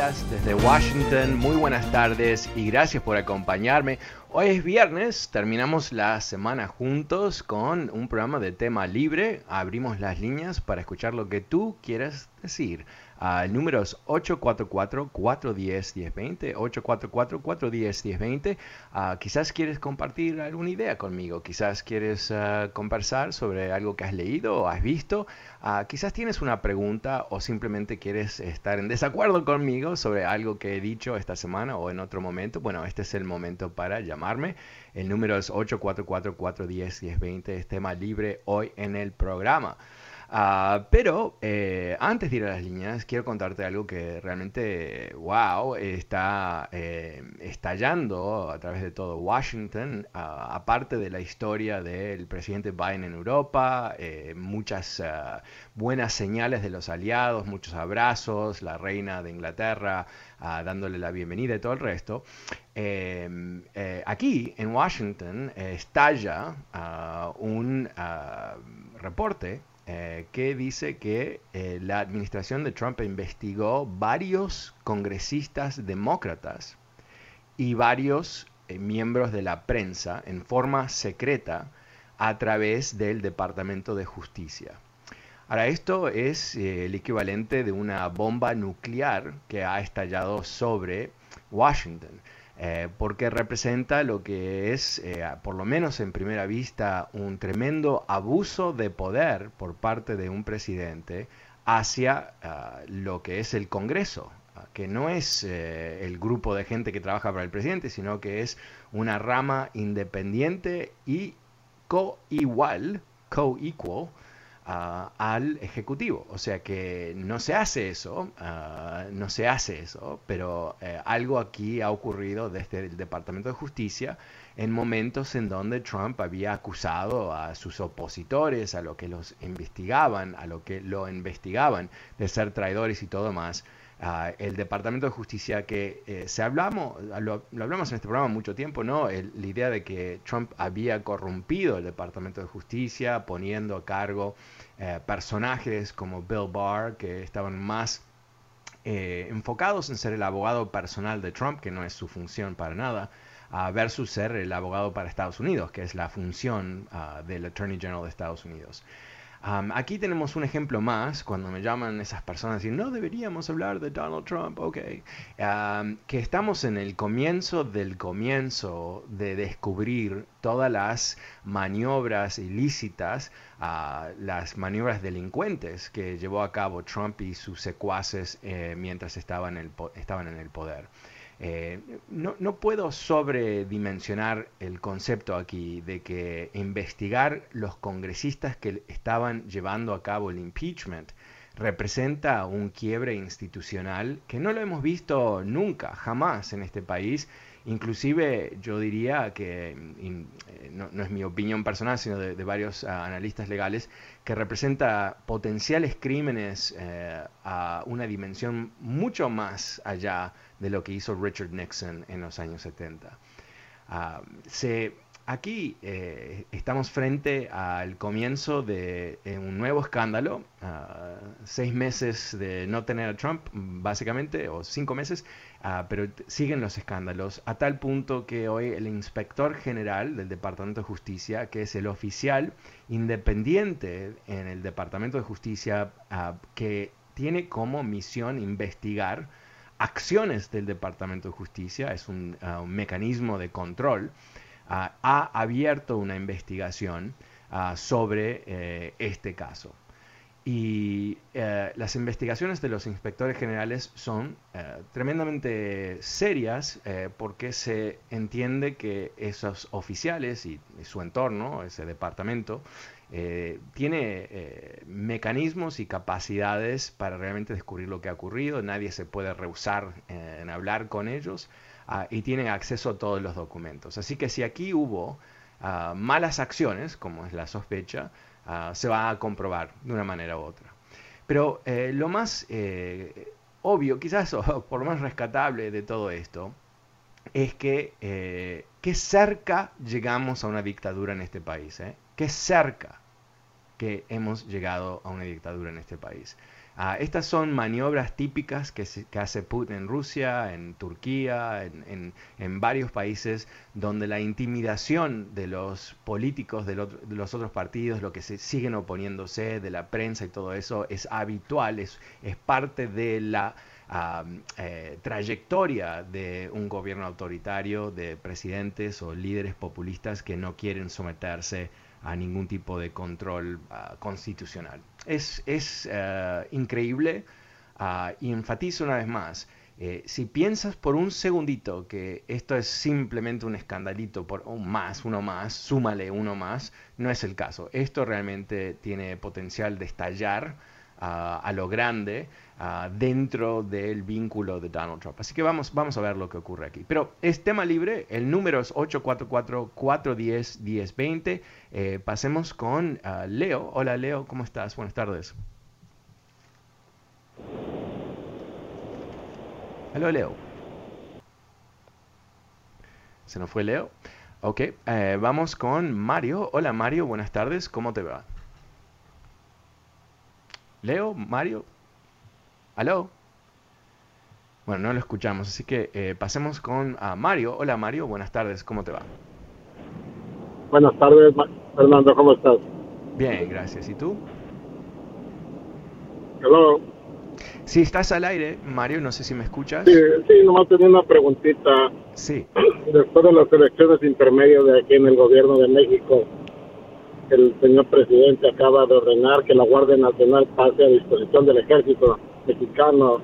Escuelas desde Washington. Muy buenas tardes y gracias por acompañarme. Hoy es viernes, terminamos la semana juntos con un programa de tema libre. Abrimos las líneas para escuchar lo que tú quieras decir. Uh, el número es 844-410-1020, 844-410-1020. Uh, quizás quieres compartir alguna idea conmigo, quizás quieres uh, conversar sobre algo que has leído o has visto, ah, quizás tienes una pregunta o simplemente quieres estar en desacuerdo conmigo sobre algo que he dicho esta semana o en otro momento. Bueno, este es el momento para llamarme. El número es 844-410-1020, es tema libre hoy en el programa. Uh, pero eh, antes de ir a las líneas, quiero contarte algo que realmente, wow, está eh, estallando a través de todo Washington, uh, aparte de la historia del presidente Biden en Europa, eh, muchas uh, buenas señales de los aliados, muchos abrazos, la reina de Inglaterra dándole la bienvenida y todo el resto. Em, aquí en Washington estalla un reporte eh, que dice que eh, la administración de Trump investigó varios congresistas demócratas y varios eh, miembros de la prensa en forma secreta a través del Departamento de Justicia. Ahora, esto es el equivalente de una bomba nuclear que ha estallado sobre Washington. Eh, porque representa lo que es, eh, por lo menos en primera vista, un tremendo abuso de poder por parte de un presidente hacia ah, lo que es el Congreso, ah, que no es eh, el grupo de gente que trabaja para el presidente, sino que es una rama independiente y co-igual, co-equal, al Ejecutivo. O sea que no se hace eso, ah, no se hace eso, pero eh, algo aquí ha ocurrido desde el Departamento de Justicia en momentos en donde Trump había acusado a sus opositores, a lo que los investigaban, a lo que lo investigaban de ser traidores y todo más. Ah, el Departamento de Justicia que eh, se hablamos, lo, hablamos en este programa mucho tiempo, ¿no? la idea de que Trump había corrompido el Departamento de Justicia poniendo a cargo eh, personajes como Bill Barr que estaban más eh, enfocados en ser el abogado personal de Trump, que no es su función para nada, uh, versus ser el abogado para Estados Unidos, que es la función ah, del Attorney General de Estados Unidos aquí tenemos un ejemplo más, cuando me llaman esas personas y no deberíamos hablar de Donald Trump, ok, que estamos en el comienzo del comienzo de descubrir todas las maniobras ilícitas, uh, las maniobras delincuentes que llevó a cabo Trump y sus secuaces eh, mientras estaban en el poder. Eh, no, no, puedo sobredimensionar el concepto aquí de que investigar los congresistas que estaban llevando a cabo el impeachment representa un quiebre institucional que no lo hemos visto nunca, jamás en este país. Inclusive yo diría que, eh, no, es mi opinión personal, sino de, varios ah, analistas legales, que representa potenciales crímenes eh, a una dimensión mucho más allá de lo que hizo Richard Nixon en los años 70. Ah, aquí eh, estamos frente al comienzo de un nuevo escándalo, ah, seis meses de no tener a Trump, básicamente, o cinco meses, ah, pero siguen los escándalos, a tal punto que hoy el inspector general del Departamento de Justicia, que es el oficial independiente en el Departamento de Justicia, ah, que tiene como misión investigar acciones del Departamento de Justicia, es un mecanismo de control, ha abierto una investigación ah, sobre eh, este caso. Y eh, las investigaciones de los inspectores generales son eh, tremendamente serias porque se entiende que esos oficiales y, su entorno, ese departamento, tiene mecanismos y capacidades para realmente descubrir lo que ha ocurrido. Nadie se puede rehusar en hablar con ellos. Ah, y tienen acceso a todos los documentos. Así que si aquí hubo ah, malas acciones, como es la sospecha, ah, se va a comprobar de una manera u otra. Pero eh, lo más eh, obvio, quizás o por más rescatable de todo esto, es que eh, qué cerca llegamos a una dictadura en este país. Qué cerca que hemos llegado a una dictadura en este país. Ah, estas son maniobras típicas que, hace Putin en Rusia, en Turquía, en, varios países donde la intimidación de los políticos de, los otros partidos, lo que se siguen oponiéndose, de la prensa y todo eso, es habitual, es, parte de la eh, trayectoria de un gobierno autoritario, de presidentes o líderes populistas que no quieren someterse a ningún tipo de control ah, constitucional. Es, es eh, increíble ah, y enfatizo una vez más, eh, si piensas por un segundito que esto es simplemente un escandalito por un más, uno más, súmale uno más, no es el caso. Esto realmente tiene potencial de estallar ah, a lo grande Ah, dentro del vínculo de Donald Trump. Así que vamos, vamos a ver lo que ocurre aquí. Pero es tema libre, el número es 844-410-1020. Eh, pasemos con ah, Leo. Hola Leo, ¿cómo estás? Buenas tardes. Hola Leo. ¿Se nos fue Leo? Ok, eh, vamos con Mario. Hola Mario, buenas tardes, ¿cómo te va? Leo, Mario. ¿Aló? Bueno, no lo escuchamos, así que eh, pasemos con a Mario. Hola Mario, buenas tardes, ¿cómo te va? Buenas tardes, Fernando, ¿cómo estás? Bien, gracias. ¿Y tú? Hello. Sí, estás al aire, Mario, no sé si me escuchas. Sí, sí, nomás tenía una preguntita. Sí. Después de las elecciones intermedias de aquí en el gobierno de México, el señor presidente acaba de ordenar que la Guardia Nacional pase a disposición del ejército mexicano,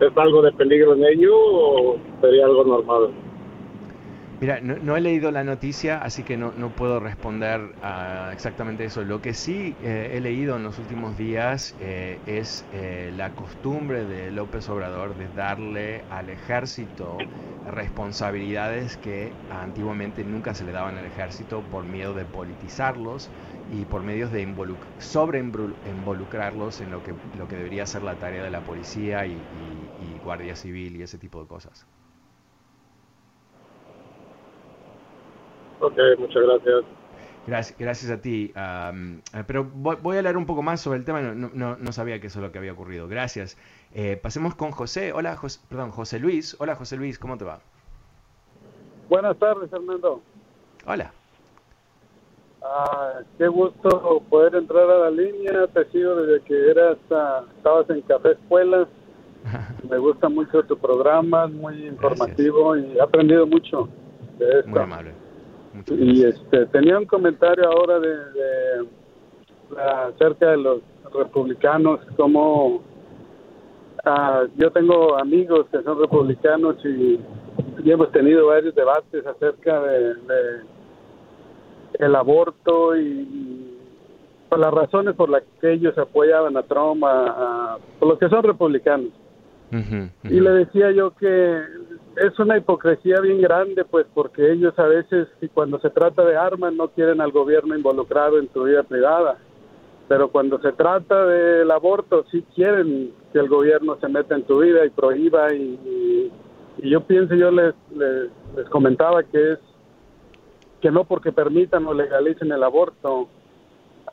¿es algo de peligro en ello o sería algo normal? Mira, no, he leído la noticia, así que no, no puedo responder a exactamente eso. Lo que sí eh, he leído en los últimos días eh, es eh, la costumbre de López Obrador de darle al ejército responsabilidades que antiguamente nunca se le daban al ejército por miedo de politizarlos y por medios de sobre involucrarlos en lo que, lo que debería ser la tarea de la policía y guardia civil y ese tipo de cosas. Ok, muchas gracias. Gracias, gracias a ti. Eh, pero voy, a hablar un poco más sobre el tema, no, no, no, sabía que eso es lo que había ocurrido. Gracias. Eh, pasemos con José. Hola, José, perdón, José Luis. Hola, José Luis, ¿cómo te va? Buenas tardes, Fernando. Hola. Ah, qué gusto poder entrar a la línea. Te sigo desde que eras, ah, estabas en Café Escuela. Me gusta mucho tu programa, muy informativo y he aprendido mucho de esto. Muy amable. Y este, tenía un comentario ahora de, acerca de los republicanos, como ah, yo tengo amigos que son republicanos y, hemos tenido varios debates acerca de, el aborto y, por las razones por las que ellos apoyaban a Trump, a, por los que son republicanos. Y le decía yo que es una hipocresía bien grande, pues, porque ellos a veces, y cuando se trata de armas, no quieren al gobierno involucrado en su vida privada. Pero cuando se trata del aborto, sí quieren que el gobierno se meta en tu vida y prohíba. Y, yo pienso, yo les, les, comentaba que es que no porque permitan o legalicen el aborto,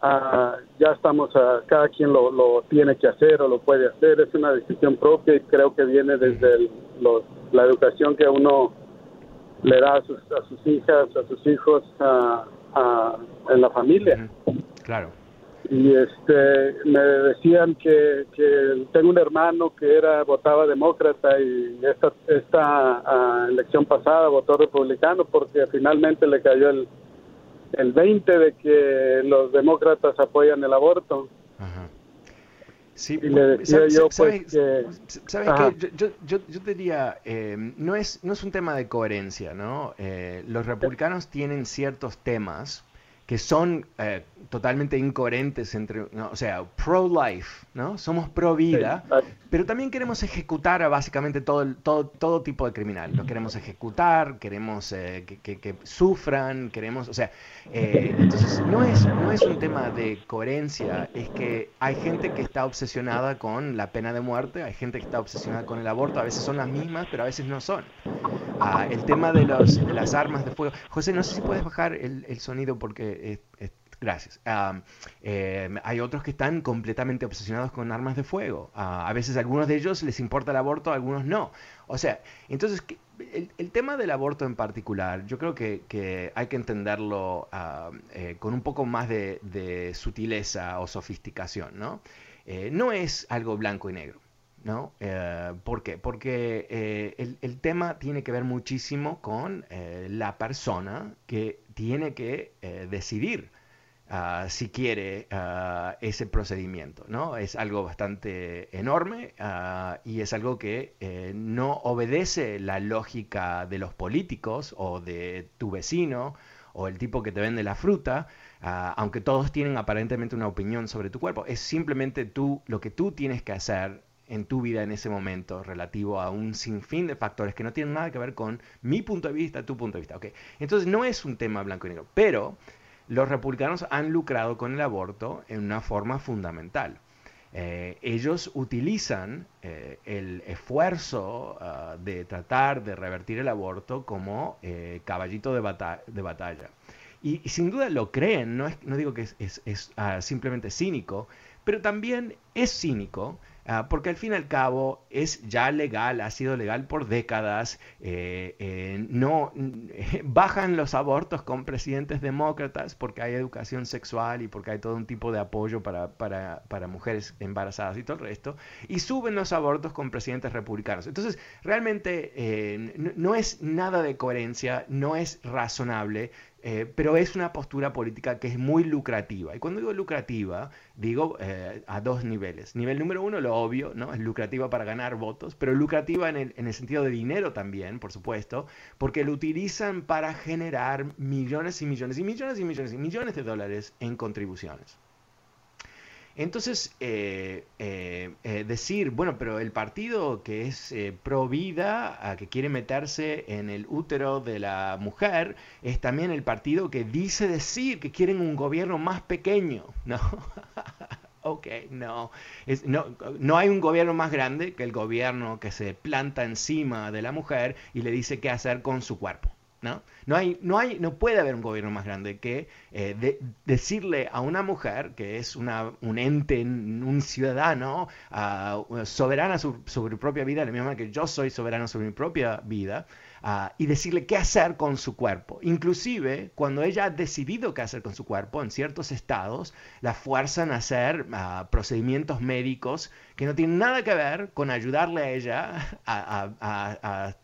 ah, ya estamos, a, cada quien lo, lo, tiene que hacer o lo puede hacer, es una decisión propia y creo que viene desde la educación que uno le da a sus, a sus hijas, a sus hijos, a, en la familia. Claro. Y este, me decían que, que tengo un hermano que era votaba demócrata y esta, esta ah, elección pasada votó republicano porque finalmente le cayó el, el 20 de que los demócratas apoyan el aborto. Sí, y le decía yo, pues, que... ¿Sabes qué? Yo, yo, yo, diría, eh, no, es, no es un tema de coherencia, ¿no? Eh, los republicanos tienen ciertos temas que son eh, totalmente incoherentes entre, o sea, pro-life, ¿no? Somos pro-vida, pero también queremos ejecutar a básicamente todo, todo, todo tipo de criminal. Lo queremos ejecutar, queremos eh, que, sufran, queremos, o sea, eh, entonces no es, no es un tema de coherencia, es que hay gente que está obsesionada con la pena de muerte, hay gente que está obsesionada con el aborto, a veces son las mismas, pero a veces no son. Ah, el tema de, los, de las armas de fuego. José, no sé si puedes bajar el, el sonido porque... Gracias. Eh, hay otros que están completamente obsesionados con armas de fuego. Ah, a veces a algunos de ellos les importa el aborto, a algunos no. O sea, entonces el, tema del aborto en particular, yo creo que, hay que entenderlo eh, con un poco más de, sutileza o sofisticación, ¿no? Eh, no es algo blanco y negro. ¿No? ¿Por qué? Porque el, tema tiene que ver muchísimo con la persona que tiene que decidir Ah, si quiere ah, ese procedimiento. ¿no? Es algo bastante enorme ah, y es algo que eh, no obedece la lógica de los políticos o de tu vecino o el tipo que te vende la fruta, aunque todos tienen aparentemente una opinión sobre tu cuerpo. Es simplemente tú, lo que tú tienes que hacer en tu vida en ese momento relativo a un sinfín de factores que no tienen nada que ver con mi punto de vista, tu punto de vista. Okay. Entonces no es un tema blanco y negro, pero los republicanos han lucrado con el aborto en una forma fundamental. Eh, ellos utilizan eh, el esfuerzo ah, de tratar de revertir el aborto como eh, caballito de, batalla. Y, sin duda lo creen, no, no digo que es, ah, simplemente cínico, pero también es cínico Ah, porque al fin y al cabo es ya legal, ha sido legal por décadas, eh, eh, no bajan los abortos con presidentes demócratas porque hay educación sexual y porque hay todo un tipo de apoyo para, para, mujeres embarazadas y todo el resto, y suben los abortos con presidentes republicanos. Entonces, realmente eh, no es nada de coherencia, no es razonable eh, pero es una postura política que es muy lucrativa. Y cuando digo lucrativa, digo eh, a dos niveles. Nivel número uno, lo obvio, ¿no? Es lucrativa para ganar votos, pero lucrativa en el, en el sentido de dinero también, por supuesto, porque lo utilizan para generar millones y millones y millones y millones y millones de dólares en contribuciones. Entonces, eh, eh, eh, decir, bueno, pero el partido que es pro vida, que quiere meterse en el útero de la mujer, es también el partido que dice decir que quieren un gobierno más pequeño, ¿no? ok, no. no. No hay un gobierno más grande que el gobierno que se planta encima de la mujer y le dice qué hacer con su cuerpo. ¿No? No, hay, no, hay, no puede haber un gobierno más grande que eh, decirle a una mujer que es una, un ente, un ciudadano uh, soberana sobre, su propia vida, la misma que yo soy soberano sobre mi propia vida, ah, y decirle qué hacer con su cuerpo. Inclusive, cuando ella ha decidido qué hacer con su cuerpo, en ciertos estados la fuerzan a hacer ah, procedimientos médicos que no tienen nada que ver con ayudarle a ella a,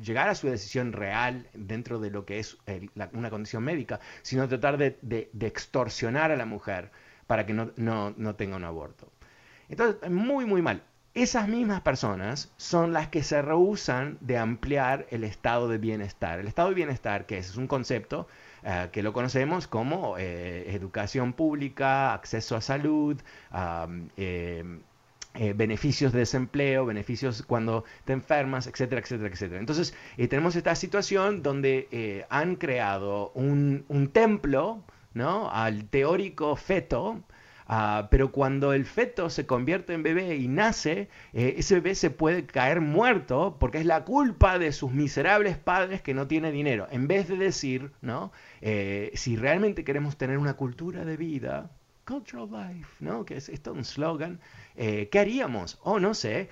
llegar a su decisión real dentro de lo que es una condición médica, sino tratar de, extorsionar a la mujer para que no, tenga un aborto. Entonces, muy, muy mal. Esas mismas personas son las que se rehusan de ampliar el estado de bienestar. El estado de bienestar, que es, un concepto eh, que lo conocemos como eh, educación pública, acceso a salud, eh, eh, beneficios de desempleo, beneficios cuando te enfermas, etcétera, etcétera, etcétera. Entonces, eh, tenemos esta situación donde eh, han creado un, templo ¿no? al teórico feto Ah, pero cuando el feto se convierte en bebé y nace, eh, ese bebé se puede caer muerto porque es la culpa de sus miserables padres que no tienen dinero. En vez de decir, ¿no? Si realmente queremos tener una cultura de vida, cultural life, ¿no? Que es esto un slogan, eh, ¿qué haríamos? Oh, no sé,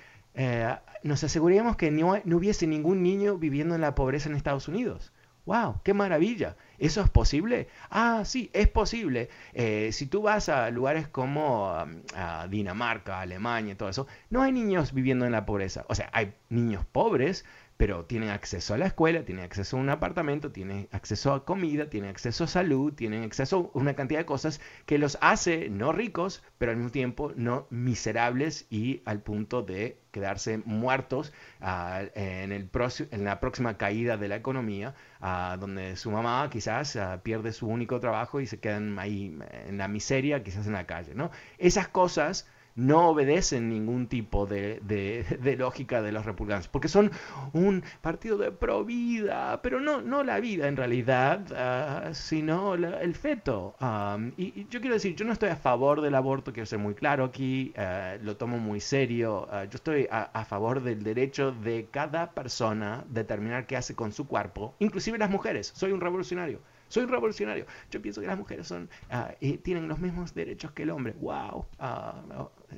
nos aseguraríamos que no, no hubiese ningún niño viviendo en la pobreza en Estados Unidos. ¡Wow! ¡Qué maravilla! ¿Eso es posible? Ah, sí, es posible. Eh, si tú vas a lugares como um, Dinamarca, Alemania, y todo eso, no hay niños viviendo en la pobreza. O sea, hay niños pobres, pero tienen acceso a la escuela, tienen acceso a un apartamento, tienen acceso a comida, tienen acceso a salud, tienen acceso a una cantidad de cosas que los hace no ricos, pero al mismo tiempo no miserables y al punto de quedarse muertos ah, en, el en la próxima caída de la economía, ah, donde su mamá quizás ah, pierde su único trabajo y se quedan ahí en la miseria, quizás en la calle. ¿no? Esas cosas no obedecen ningún tipo de, lógica de los republicanos, porque son un partido de pro vida, pero no, no la vida en realidad, ah, sino el feto. y, yo quiero decir, yo no estoy a favor del aborto, quiero ser muy claro aquí, ah, lo tomo muy serio, ah, yo estoy a, a, favor del derecho de cada persona determinar qué hace con su cuerpo, inclusive las mujeres, soy un revolucionario. Soy revolucionario. Yo pienso que las mujeres son, tienen los mismos derechos que el hombre. ¡Wow!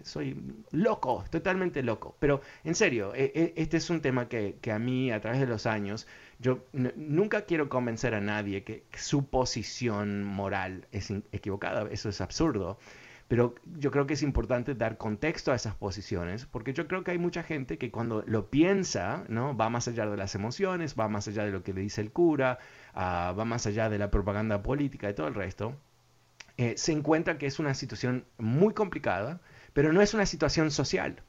soy loco, totalmente loco. Pero en serio, e, e, este es un tema que, a mí a través de los años, yo nunca quiero convencer a nadie que, su posición moral es equivocada, eso es absurdo. Pero yo creo que es importante dar contexto a esas posiciones, porque yo creo que hay mucha gente que cuando lo piensa, ¿no? va más allá de las emociones, va más allá de lo que le dice el cura, ah, va más allá de la propaganda política y todo el resto, eh, se encuentra que es una situación muy complicada, pero no es una situación social.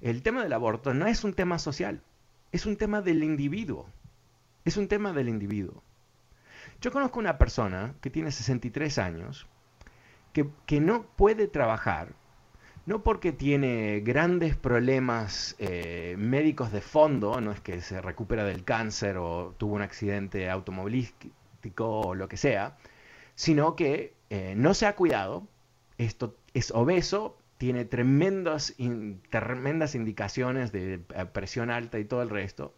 El tema del aborto no es un tema social, es un tema del individuo. Es un tema del individuo. Yo conozco una persona que tiene 63 años, que, no puede trabajar, no porque tiene grandes problemas eh, médicos de fondo, no es que se recupera del cáncer o tuvo un accidente automovilístico o lo que sea, sino que eh, no se ha cuidado, esto es obeso, tiene tremendas, tremendas indicaciones de eh, presión alta y todo el resto.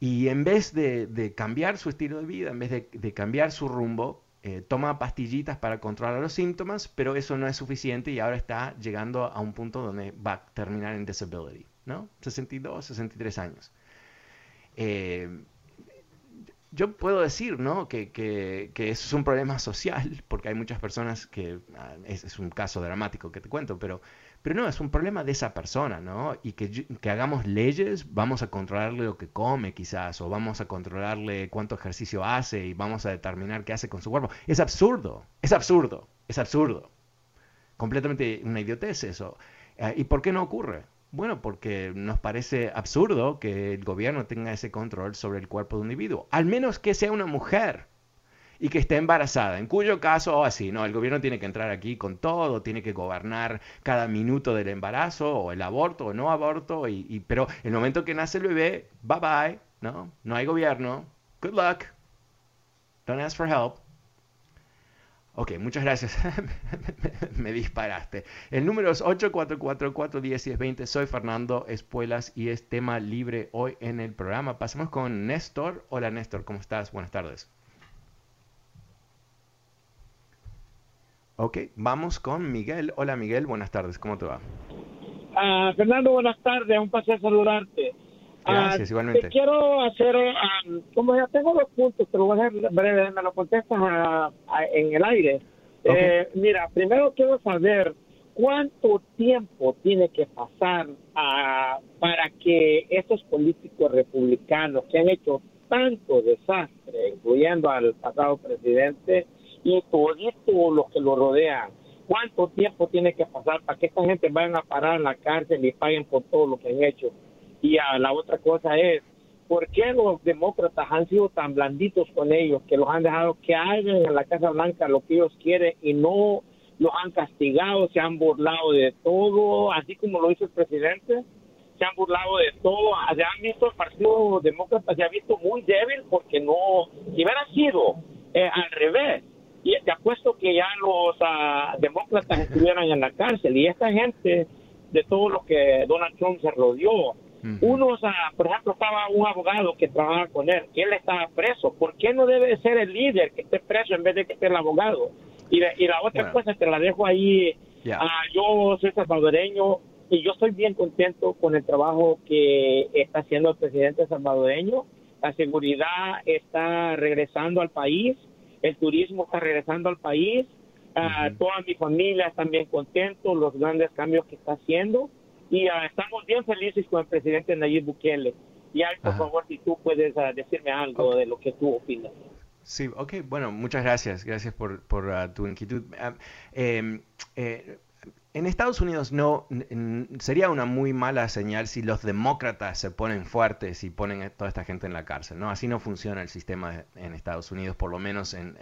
Y en vez de, cambiar su estilo de vida, en vez de, cambiar su rumbo, eh, toma pastillitas para controlar los síntomas, pero eso no es suficiente y ahora está llegando a un punto donde va a terminar en disability, ¿no? 62, 63 años. Eh, yo puedo decir, ¿no? Que, que, que, eso es un problema social, porque hay muchas personas que, ah, es, un caso dramático que te cuento, pero, pero no, es un problema de esa persona, ¿no? Y que, que hagamos leyes, vamos a controlarle lo que come quizás, o vamos a controlarle cuánto ejercicio hace y vamos a determinar qué hace con su cuerpo. Es absurdo, es absurdo, es absurdo. Completamente una idiotez eso. Ah, ¿Y por qué no ocurre? Bueno, porque nos parece absurdo que el gobierno tenga ese control sobre el cuerpo de un individuo, al menos que sea una mujer y que esté embarazada, en cuyo caso, oh, así, no, el gobierno tiene que entrar aquí con todo, tiene que gobernar cada minuto del embarazo o el aborto o no aborto, y, pero el momento que nace el bebé, bye bye, ¿no? No hay gobierno, good luck, don't ask for help. Ok, muchas gracias. me disparaste. El número es 844-410-1020. Soy Fernando Espuelas y es tema libre hoy en el programa. Pasemos con Néstor. Hola Néstor, ¿cómo estás? Buenas tardes. Ok, vamos con Miguel. Hola Miguel, buenas tardes, ¿cómo te va? Ah, Fernando, buenas tardes, un placer saludarte. Gracias, ah, igualmente. quiero hacer, um, como ya tengo los puntos, pero voy a hacer breve, me lo contestas en el aire. Eh, mira, primero quiero saber cuánto tiempo tiene que pasar para que estos políticos republicanos que han hecho tanto desastre, incluyendo al pasado presidente y todos los que lo rodean, cuánto tiempo tiene que pasar para que esta gente vayan a parar en la cárcel y paguen por todo lo que han hecho y a la otra cosa es, ¿por qué los demócratas han sido tan blanditos con ellos que los han dejado que hagan en la Casa Blanca lo que ellos quieren y no los han castigado, se han burlado de todo, así como lo hizo el presidente? Se han burlado de todo, se han visto el Partido Demócrata, se ha visto muy débil porque no, si hubiera sido eh, al revés, y te apuesto que ya los ah, demócratas estuvieran en la cárcel y esta gente de todo lo que Donald Trump se rodeó. Unos, por ejemplo, estaba un abogado que trabajaba con él, que él estaba preso. ¿Por qué no debe ser el líder que esté preso en vez de que esté el abogado? Y, y la otra cosa, te la dejo ahí. Ah, yo soy salvadoreño y yo estoy bien contento con el trabajo que está haciendo el presidente salvadoreño. La seguridad está regresando al país, el turismo está regresando al país Ah, toda mi familia está bien contento, los grandes cambios que está haciendo y ah, estamos bien felices con el presidente Nayib Bukele. Y por favor, si tú puedes ah, decirme algo de lo que tú opinas. Sí, ok, bueno, muchas gracias, gracias por, por tu inquietud. Em, eh, en Estados Unidos no sería una muy mala señal si los demócratas se ponen fuertes y ponen toda esta gente en la cárcel. No, así no funciona el sistema en Estados Unidos, por lo menos en,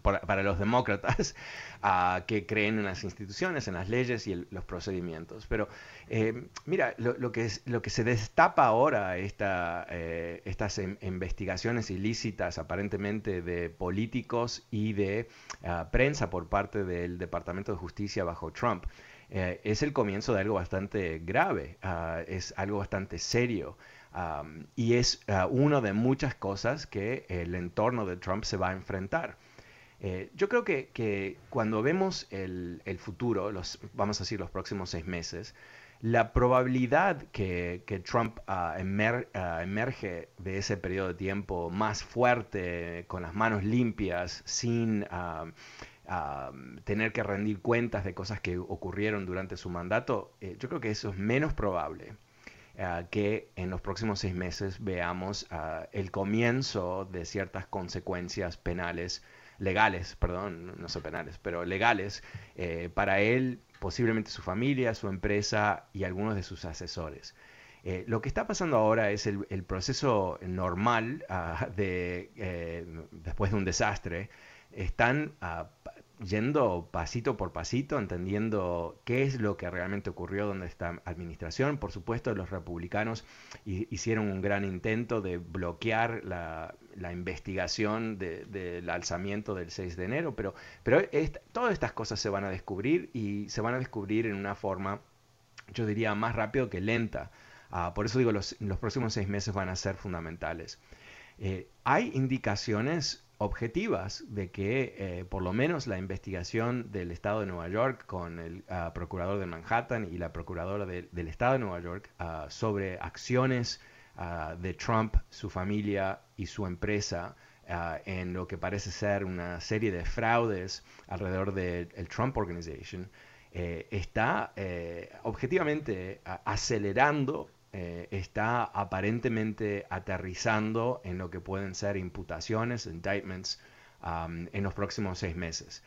para los demócratas que creen en las instituciones, en las leyes y los procedimientos. Pero eh, mira, lo, que lo que se destapa ahora esta, eh, estas investigaciones ilícitas aparentemente de políticos y de ah, prensa por parte del Departamento de Justicia bajo Trump. Eh, es el comienzo de algo bastante grave, ah, es algo bastante serio. y es uh, una de muchas cosas que el entorno de Trump se va a enfrentar. Eh, yo creo que, cuando vemos el, futuro, los, vamos a decir los próximos seis meses, la probabilidad que, Trump emerge de ese periodo de tiempo más fuerte, con las manos limpias, sin tener que rendir cuentas de cosas que ocurrieron durante su mandato, eh, yo creo que eso es menos probable eh, que en los próximos seis meses veamos ah, el comienzo de ciertas consecuencias penales, legales, perdón, no son penales, pero legales, eh, para él, posiblemente su familia, su empresa y algunos de sus asesores. lo que está pasando ahora es el, proceso normal ah, de, después de un desastre. Están uh, yendo pasito por pasito, entendiendo qué es lo que realmente ocurrió donde esta administración. Por supuesto, los republicanos hicieron un gran intento de bloquear la, investigación del alzamiento del 6 de enero, pero, pero todas estas cosas se van a descubrir y se van a descubrir en una forma, yo diría, más rápido que lenta. Ah, por eso digo, los, los próximos seis meses van a ser fundamentales. Eh, hay indicaciones objetivas de que eh, por lo menos la investigación del Estado de Nueva York con el ah, procurador de Manhattan y la procuradora del Estado de Nueva York ah, sobre acciones ah, de Trump, su familia y su empresa en lo que parece ser una serie de fraudes alrededor del Trump Organization, eh, está eh, objetivamente acelerando eh, está aparentemente aterrizando en lo que pueden ser imputaciones, indictments, en los próximos seis meses.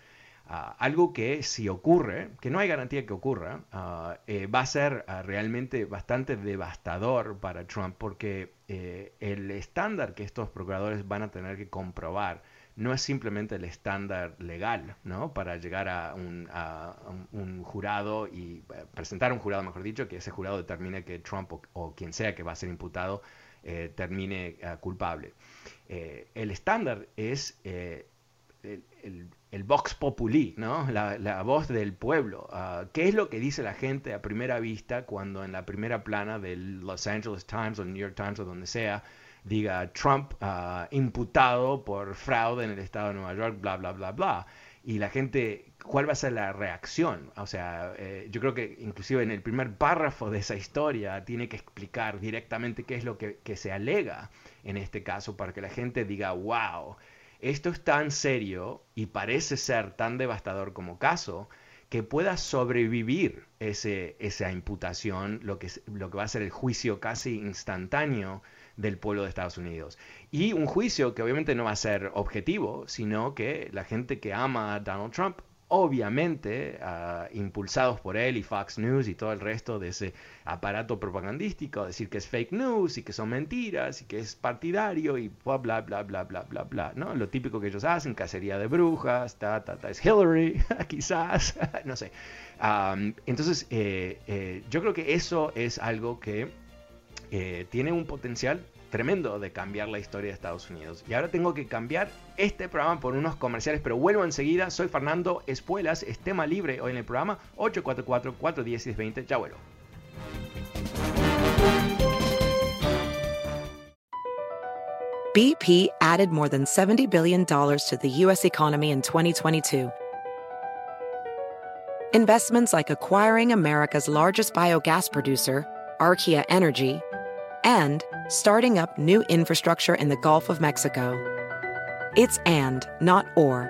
Uh, algo que si ocurre, que no hay garantía que ocurra, uh, eh, va a ser uh, realmente bastante devastador para Trump porque eh, el estándar que estos procuradores van a tener que comprobar no es simplemente el estándar legal, ¿no? Para llegar a un, jurado y eh, presentar un jurado, mejor dicho, que ese jurado determine que Trump o, quien sea que va a ser imputado eh, termine eh, culpable. el estándar es el, vox populi, ¿no? La, voz del pueblo. Ah, ¿Qué es lo que dice la gente a primera vista cuando en la primera plana del Los Angeles Times o New York Times o donde sea, diga Trump uh, imputado por fraude en el estado de Nueva York, bla, bla, bla, bla. Y la gente, ¿cuál va a ser la reacción? O sea, eh, yo creo que inclusive en el primer párrafo de esa historia tiene que explicar directamente qué es lo que, que se alega en este caso para que la gente diga, wow, esto es tan serio y parece ser tan devastador como caso que pueda sobrevivir ese, esa imputación, lo que, lo que va a ser el juicio casi instantáneo del pueblo de Estados Unidos. Y un juicio que obviamente no va a ser objetivo, sino que la gente que ama a Donald Trump, obviamente, ah, impulsados por él y Fox News y todo el resto de ese aparato propagandístico, decir que es fake news y que son mentiras y que es partidario y bla, bla, bla, bla, bla, bla, bla, ¿no? Lo típico que ellos hacen, cacería de brujas, ta, ta, ta, es Hillary, quizás, no sé. entonces, eh, eh, yo creo que eso es algo que eh, tiene un potencial tremendo de cambiar la historia de Estados Unidos. Y ahora tengo que cambiar este programa por unos comerciales, pero vuelvo enseguida. Soy Fernando Espuelas, es tema libre hoy en el programa 844-410-20. Ya vuelvo. BP added more than $70 billion to the U.S. economy in 2022. Investments like acquiring America's largest biogas producer, Archaea Energy, and starting up new infrastructure in the Gulf of Mexico. It's and, not or.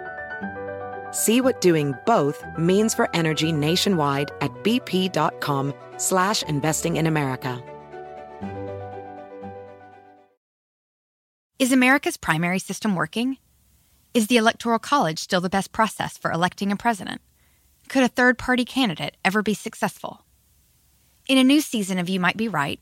See what doing both means for energy nationwide at bp.com slash investing in America. Is America's primary system working? Is the Electoral College still the best process for electing a president? Could a third party candidate ever be successful? In a new season of You Might Be Right,